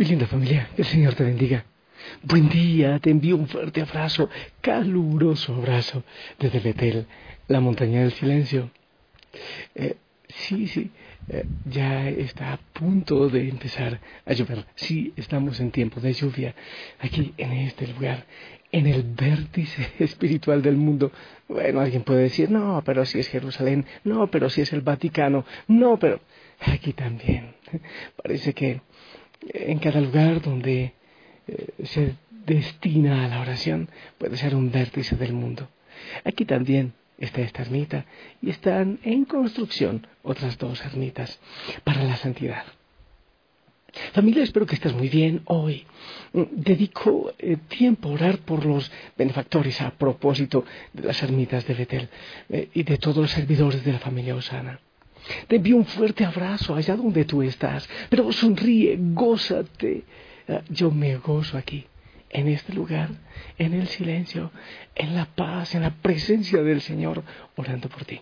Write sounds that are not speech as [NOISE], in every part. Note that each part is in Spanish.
Mi linda familia, que el Señor te bendiga. Buen día, te envío un fuerte abrazo, caluroso abrazo desde Betel, la montaña del silencio. Eh, sí, sí, eh, ya está a punto de empezar a llover. Sí, estamos en tiempo de lluvia aquí en este lugar, en el vértice [LAUGHS] espiritual del mundo. Bueno, alguien puede decir, no, pero si es Jerusalén, no, pero si es el Vaticano, no, pero aquí también. [LAUGHS] Parece que en cada lugar donde eh, se destina a la oración puede ser un vértice del mundo. Aquí también está esta ermita y están en construcción otras dos ermitas para la santidad. Familia, espero que estés muy bien hoy. Mm, dedico eh, tiempo a orar por los benefactores a propósito de las ermitas de Betel eh, y de todos los servidores de la familia Osana. Te envío un fuerte abrazo allá donde tú estás, pero sonríe, gózate. Ah, yo me gozo aquí, en este lugar, en el silencio, en la paz, en la presencia del Señor, orando por ti.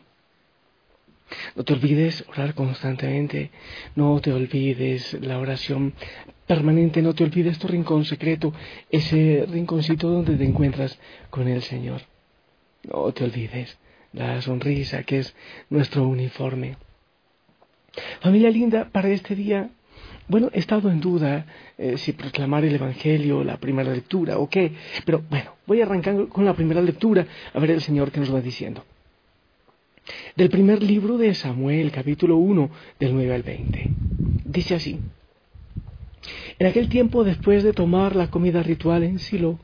No te olvides orar constantemente, no te olvides la oración permanente, no te olvides tu rincón secreto, ese rinconcito donde te encuentras con el Señor. No te olvides la sonrisa que es nuestro uniforme. Familia linda, para este día, bueno, he estado en duda eh, si proclamar el Evangelio, la primera lectura o qué, pero bueno, voy a arrancar con la primera lectura a ver el Señor que nos va diciendo. Del primer libro de Samuel, capítulo 1, del 9 al 20. Dice así. En aquel tiempo, después de tomar la comida ritual en Silo,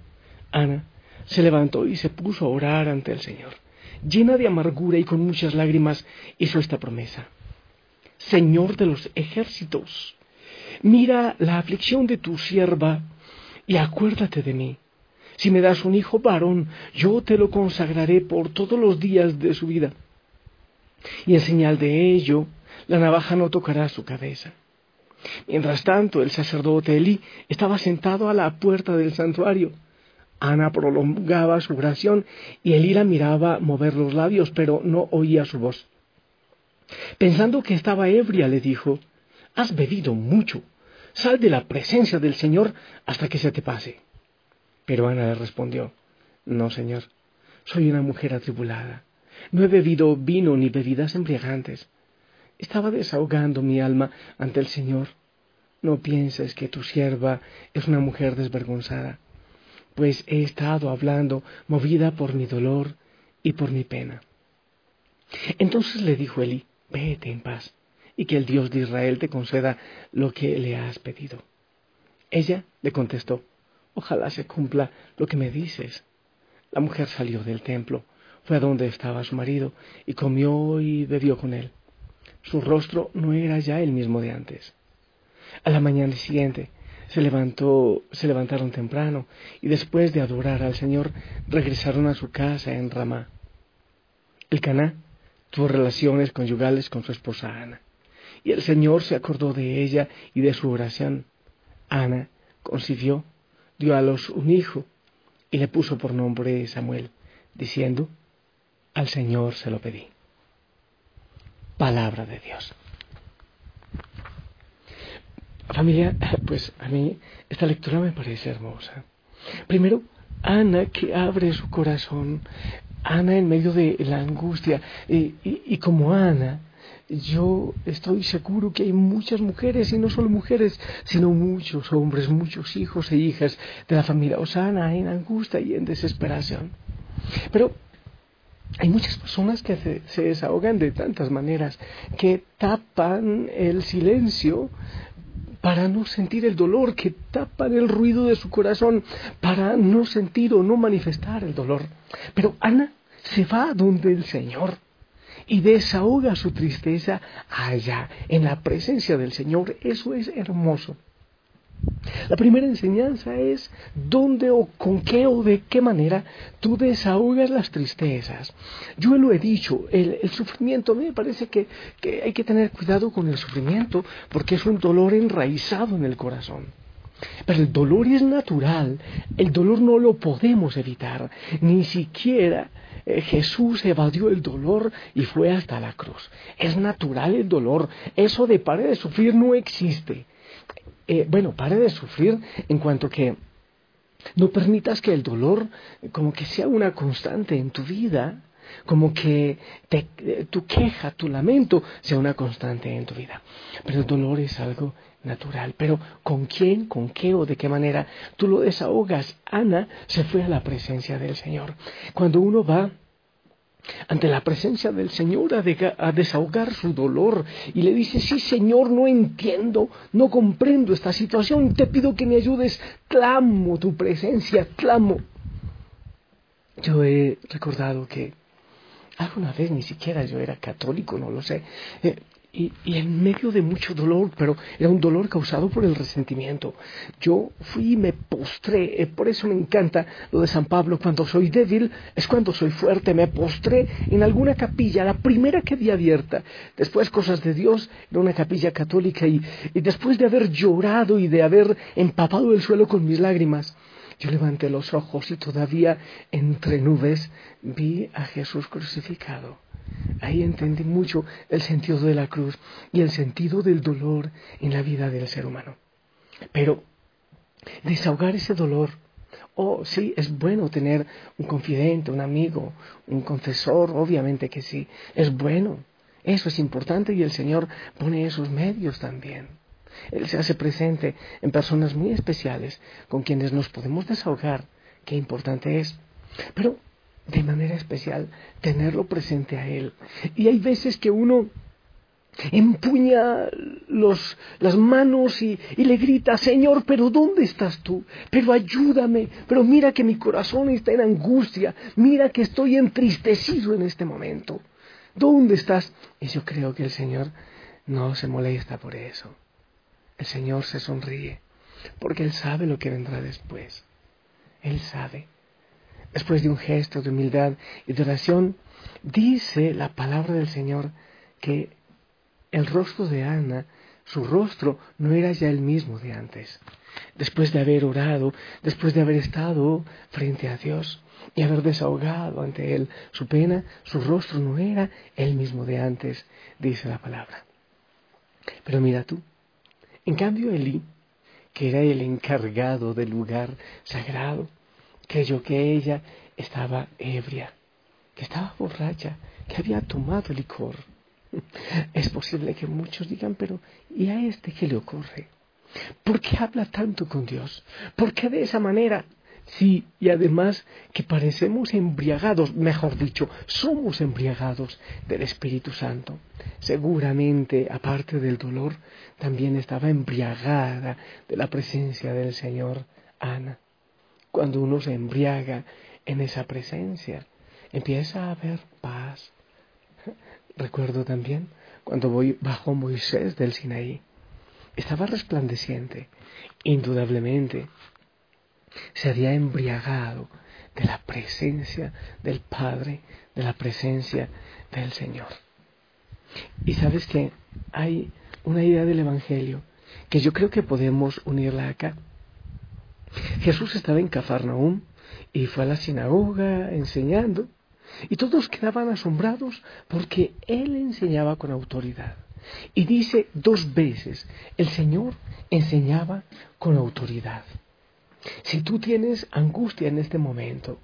Ana se levantó y se puso a orar ante el Señor. Llena de amargura y con muchas lágrimas, hizo esta promesa. Señor de los ejércitos, mira la aflicción de tu sierva y acuérdate de mí. Si me das un hijo varón, yo te lo consagraré por todos los días de su vida. Y en señal de ello, la navaja no tocará su cabeza. Mientras tanto, el sacerdote Elí estaba sentado a la puerta del santuario. Ana prolongaba su oración y Elí la miraba mover los labios, pero no oía su voz. Pensando que estaba ebria, le dijo, Has bebido mucho, sal de la presencia del Señor hasta que se te pase. Pero Ana le respondió, No, Señor, soy una mujer atribulada. No he bebido vino ni bebidas embriagantes. Estaba desahogando mi alma ante el Señor. No pienses que tu sierva es una mujer desvergonzada, pues he estado hablando movida por mi dolor y por mi pena. Entonces le dijo Elí, vete en paz, y que el Dios de Israel te conceda lo que le has pedido. Ella le contestó, ojalá se cumpla lo que me dices. La mujer salió del templo, fue a donde estaba su marido, y comió y bebió con él. Su rostro no era ya el mismo de antes. A la mañana siguiente se levantó, se levantaron temprano, y después de adorar al Señor, regresaron a su casa en Ramá. El Caná tuvo relaciones conyugales con su esposa Ana. Y el Señor se acordó de ella y de su oración. Ana concibió, dio a los un hijo y le puso por nombre Samuel, diciendo, al Señor se lo pedí. Palabra de Dios. Familia, pues a mí esta lectura me parece hermosa. Primero, Ana que abre su corazón Ana en medio de la angustia. Y, como Ana, yo estoy seguro que hay muchas mujeres, y no solo mujeres, sino muchos hombres, muchos hijos e hijas de la familia Osana en angustia y en desesperación. Pero hay muchas personas que se, desahogan de tantas maneras, que tapan el silencio para no sentir el dolor, que tapan el ruido de su corazón, para no sentir o no manifestar el dolor. Pero Ana se va donde el Señor y desahoga su tristeza allá, en la presencia del Señor. Eso es hermoso. La primera enseñanza es dónde o con qué o de qué manera tú desahogas las tristezas. Yo lo he dicho, el, sufrimiento, a mí me parece que, que hay que tener cuidado con el sufrimiento porque es un dolor enraizado en el corazón. Pero el dolor es natural, el dolor no lo podemos evitar, ni siquiera eh, Jesús evadió el dolor y fue hasta la cruz. Es natural el dolor, eso de parar de sufrir no existe. Eh, bueno, pare de sufrir en cuanto que no permitas que el dolor como que sea una constante en tu vida, como que tu queja, tu lamento sea una constante en tu vida. Pero el dolor es algo natural. Pero ¿con quién, con qué o de qué manera tú lo desahogas? Ana se fue a la presencia del Señor. Cuando uno va ante la presencia del Señor a, desahogar su dolor. Y le dice, sí Señor, no entiendo, no comprendo esta situación, te pido que me ayudes, clamo tu presencia, clamo. Yo he recordado que alguna vez ni siquiera yo era católico, no lo sé, eh, y, en medio de mucho dolor, pero era un dolor causado por el resentimiento. Yo fui y me postré, eh, por eso me encanta lo de San Pablo, cuando soy débil es cuando soy fuerte, me postré en alguna capilla, la primera que vi abierta, después cosas de Dios, era una capilla católica y, y después de haber llorado y de haber empapado el suelo con mis lágrimas, yo levanté los ojos y todavía entre nubes vi a Jesús crucificado Ahí entendí mucho el sentido de la cruz y el sentido del dolor en la vida del ser humano. Pero desahogar ese dolor, oh sí, es bueno tener un confidente, un amigo, un confesor, obviamente que sí, es bueno. Eso es importante y el Señor pone esos medios también. Él se hace presente en personas muy especiales con quienes nos podemos desahogar. Qué importante es. Pero de manera especial tenerlo presente a Él. Y hay veces que uno empuña los, las manos y, y, le grita, Señor, pero ¿dónde estás tú? Pero ayúdame, pero mira que mi corazón está en angustia, mira que estoy entristecido en este momento. ¿Dónde estás? Y yo creo que el Señor no se molesta por eso. El Señor se sonríe, porque Él sabe lo que vendrá después. Él sabe después de un gesto de humildad y de oración, dice la palabra del Señor que el rostro de Ana, su rostro, no era ya el mismo de antes. Después de haber orado, después de haber estado frente a Dios y haber desahogado ante Él su pena, su rostro no era el mismo de antes, dice la palabra. Pero mira tú, en cambio Elí, que era el encargado del lugar sagrado, creyó que ella estaba ebria, que estaba borracha, que había tomado licor. [LAUGHS] Es posible que muchos digan, pero ¿y a este qué le ocurre? ¿Por qué habla tanto con Dios? ¿Por qué de esa manera? Sí, y además que parecemos embriagados, mejor dicho, somos embriagados del Espíritu Santo. Seguramente, aparte del dolor, también estaba embriagada de la presencia del Señor Ana cuando uno se embriaga en esa presencia, empieza a haber paz. [LAUGHS] Recuerdo también cuando voy bajo Moisés del Sinaí, estaba resplandeciente, indudablemente se había embriagado de la presencia del Padre, de la presencia del Señor. Y sabes que hay una idea del Evangelio que yo creo que podemos unirla acá. Jesús estaba en Cafarnaúm y fue a la sinagoga enseñando y todos quedaban asombrados porque él enseñaba con autoridad. Y dice dos veces, el Señor enseñaba con autoridad. Si tú tienes angustia en este momento,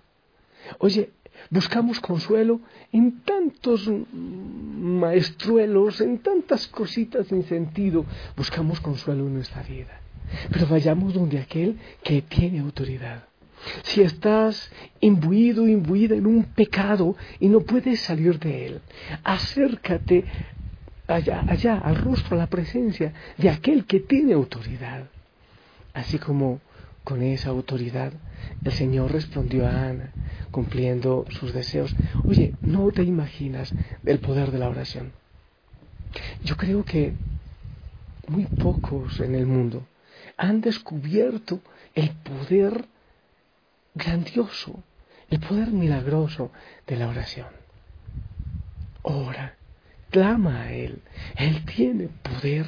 oye, buscamos consuelo en tantos maestruelos, en tantas cositas sin sentido, buscamos consuelo en nuestra vida. Pero vayamos donde aquel que tiene autoridad. Si estás imbuido, imbuida en un pecado y no puedes salir de él, acércate allá, allá, al rostro, a la presencia de aquel que tiene autoridad. Así como con esa autoridad el Señor respondió a Ana, cumpliendo sus deseos. Oye, no te imaginas el poder de la oración. Yo creo que muy pocos en el mundo han descubierto el poder grandioso, el poder milagroso de la oración. Ora, clama a Él, Él tiene poder.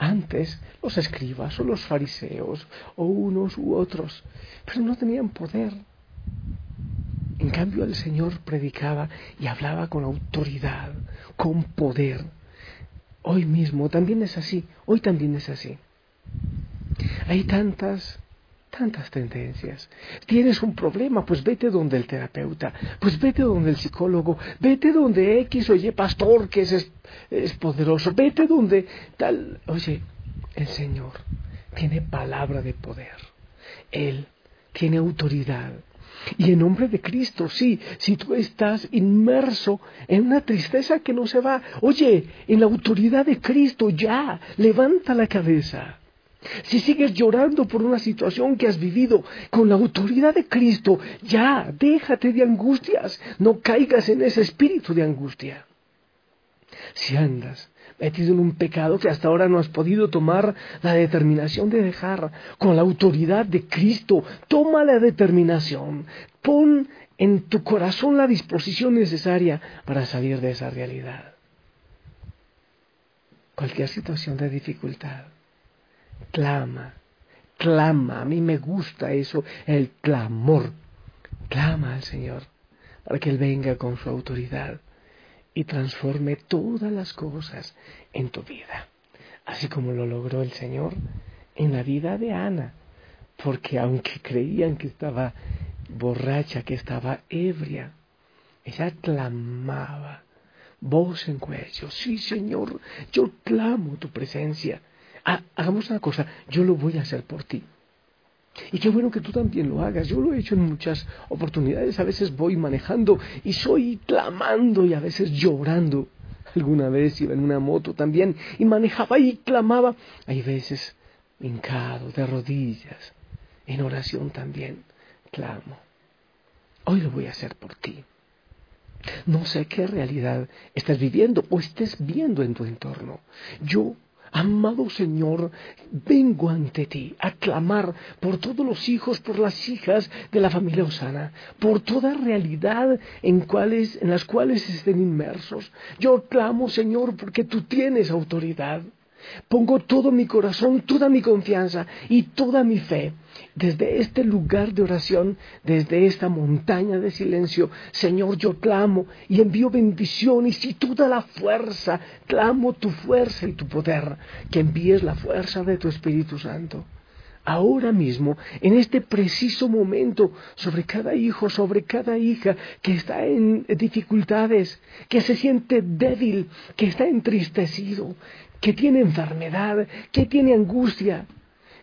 Antes los escribas o los fariseos o unos u otros, pero no tenían poder. En cambio el Señor predicaba y hablaba con autoridad, con poder. Hoy mismo también es así, hoy también es así. Hay tantas tantas tendencias. Tienes un problema, pues vete donde el terapeuta, pues vete donde el psicólogo, vete donde X o Y pastor que es, es poderoso, vete donde tal. Oye, el Señor tiene palabra de poder. Él tiene autoridad. Y en nombre de Cristo, sí, si tú estás inmerso en una tristeza que no se va, oye, en la autoridad de Cristo ya, levanta la cabeza. Si sigues llorando por una situación que has vivido con la autoridad de Cristo, ya, déjate de angustias, no caigas en ese espíritu de angustia. Si andas metido en un pecado que hasta ahora no has podido tomar la determinación de dejar con la autoridad de Cristo, toma la determinación, pon en tu corazón la disposición necesaria para salir de esa realidad. Cualquier situación de dificultad clama, clama, a mí me gusta eso, el clamor. Clama al Señor para que Él venga con su autoridad y transforme todas las cosas en tu vida, así como lo logró el Señor en la vida de Ana, porque aunque creían que estaba borracha, que estaba ebria, ella clamaba, voz en cuello, sí Señor, yo clamo tu presencia Hagamos una cosa, yo lo voy a hacer por ti. Y qué bueno que tú también lo hagas. Yo lo he hecho en muchas oportunidades. A veces voy manejando y soy clamando y a veces llorando. Alguna vez iba en una moto también y manejaba y clamaba. Hay veces hincado, de rodillas, en oración también clamo. Hoy lo voy a hacer por ti. No sé qué realidad estás viviendo o estés viendo en tu entorno. Yo Amado Señor, vengo ante ti a clamar por todos los hijos, por las hijas de la familia Osana, por toda realidad en, en las cuales estén inmersos. Yo clamo, Señor, porque tú tienes autoridad. Pongo todo mi corazón, toda mi confianza y toda mi fe desde este lugar de oración, desde esta montaña de silencio. Señor, yo clamo y envío bendiciones y toda la fuerza, clamo tu fuerza y tu poder, que envíes la fuerza de tu Espíritu Santo. Ahora mismo, en este preciso momento, sobre cada hijo, sobre cada hija que está en dificultades, que se siente débil, que está entristecido, que tiene enfermedad, que tiene angustia,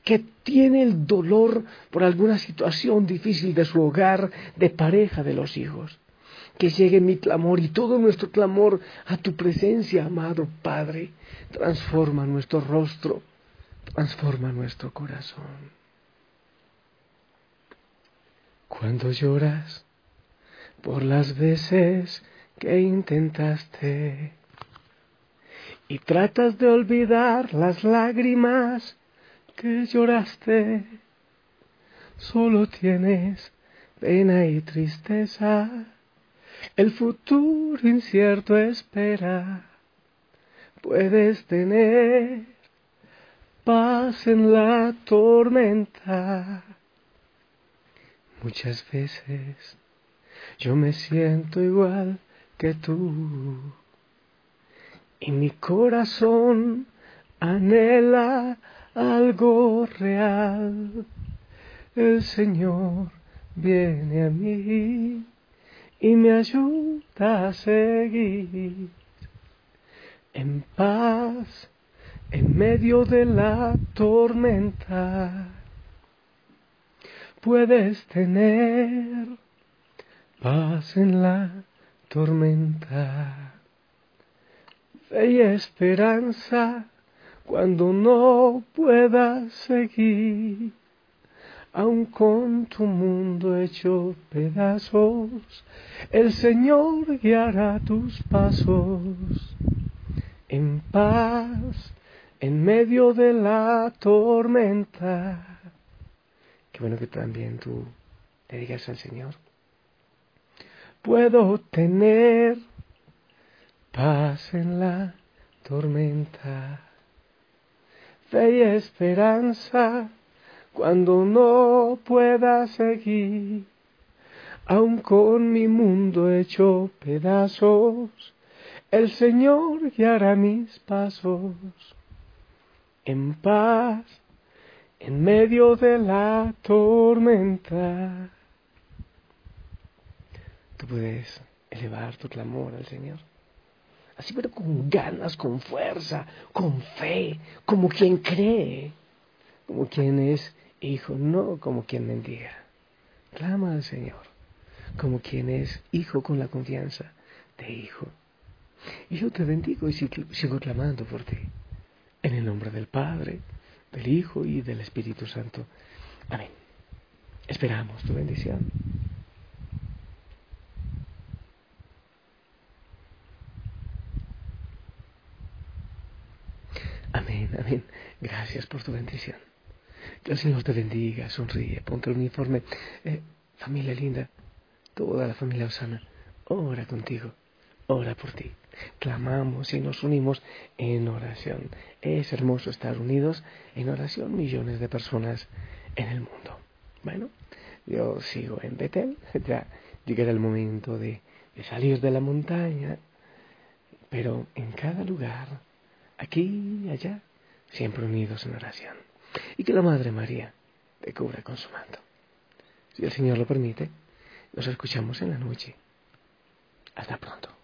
que tiene el dolor por alguna situación difícil de su hogar, de pareja, de los hijos. Que llegue mi clamor y todo nuestro clamor a tu presencia, amado Padre. Transforma nuestro rostro, transforma nuestro corazón. Cuando lloras por las veces que intentaste y tratas de olvidar las lágrimas que lloraste, solo tienes pena y tristeza, el futuro incierto espera, puedes tener paz en la tormenta. Muchas veces yo me siento igual que tú y mi corazón anhela algo real. El Señor viene a mí y me ayuda a seguir en paz en medio de la tormenta. Puedes tener paz en la tormenta fe y esperanza cuando no puedas seguir, aun con tu mundo hecho pedazos, el Señor guiará tus pasos en paz en medio de la tormenta. Qué bueno que también tú te digas al Señor. Puedo tener paz en la tormenta, fe y esperanza cuando no pueda seguir, aun con mi mundo hecho pedazos, el Señor guiará mis pasos en paz en medio de la tormenta. Tú puedes elevar tu clamor al Señor. Así, pero con ganas, con fuerza, con fe, como quien cree, como quien es hijo, no como quien mendiga. Clama al Señor, como quien es hijo con la confianza de hijo. Y yo te bendigo y sigo clamando por ti. En el nombre del Padre, del Hijo y del Espíritu Santo. Amén. Esperamos tu bendición. Amén, amén. Gracias por tu bendición. Que el Señor te bendiga, sonríe, ponte el uniforme. Eh, familia linda, toda la familia Osana, ora contigo, ora por ti. Clamamos y nos unimos en oración. Es hermoso estar unidos en oración millones de personas en el mundo. Bueno, yo sigo en Betel, [LAUGHS] ya llegará el momento de, de salir de la montaña, pero en cada lugar, aquí allá, siempre unidos en oración. Y que la Madre María te cubra con su manto. Si el Señor lo permite, nos escuchamos en la noche. Hasta pronto.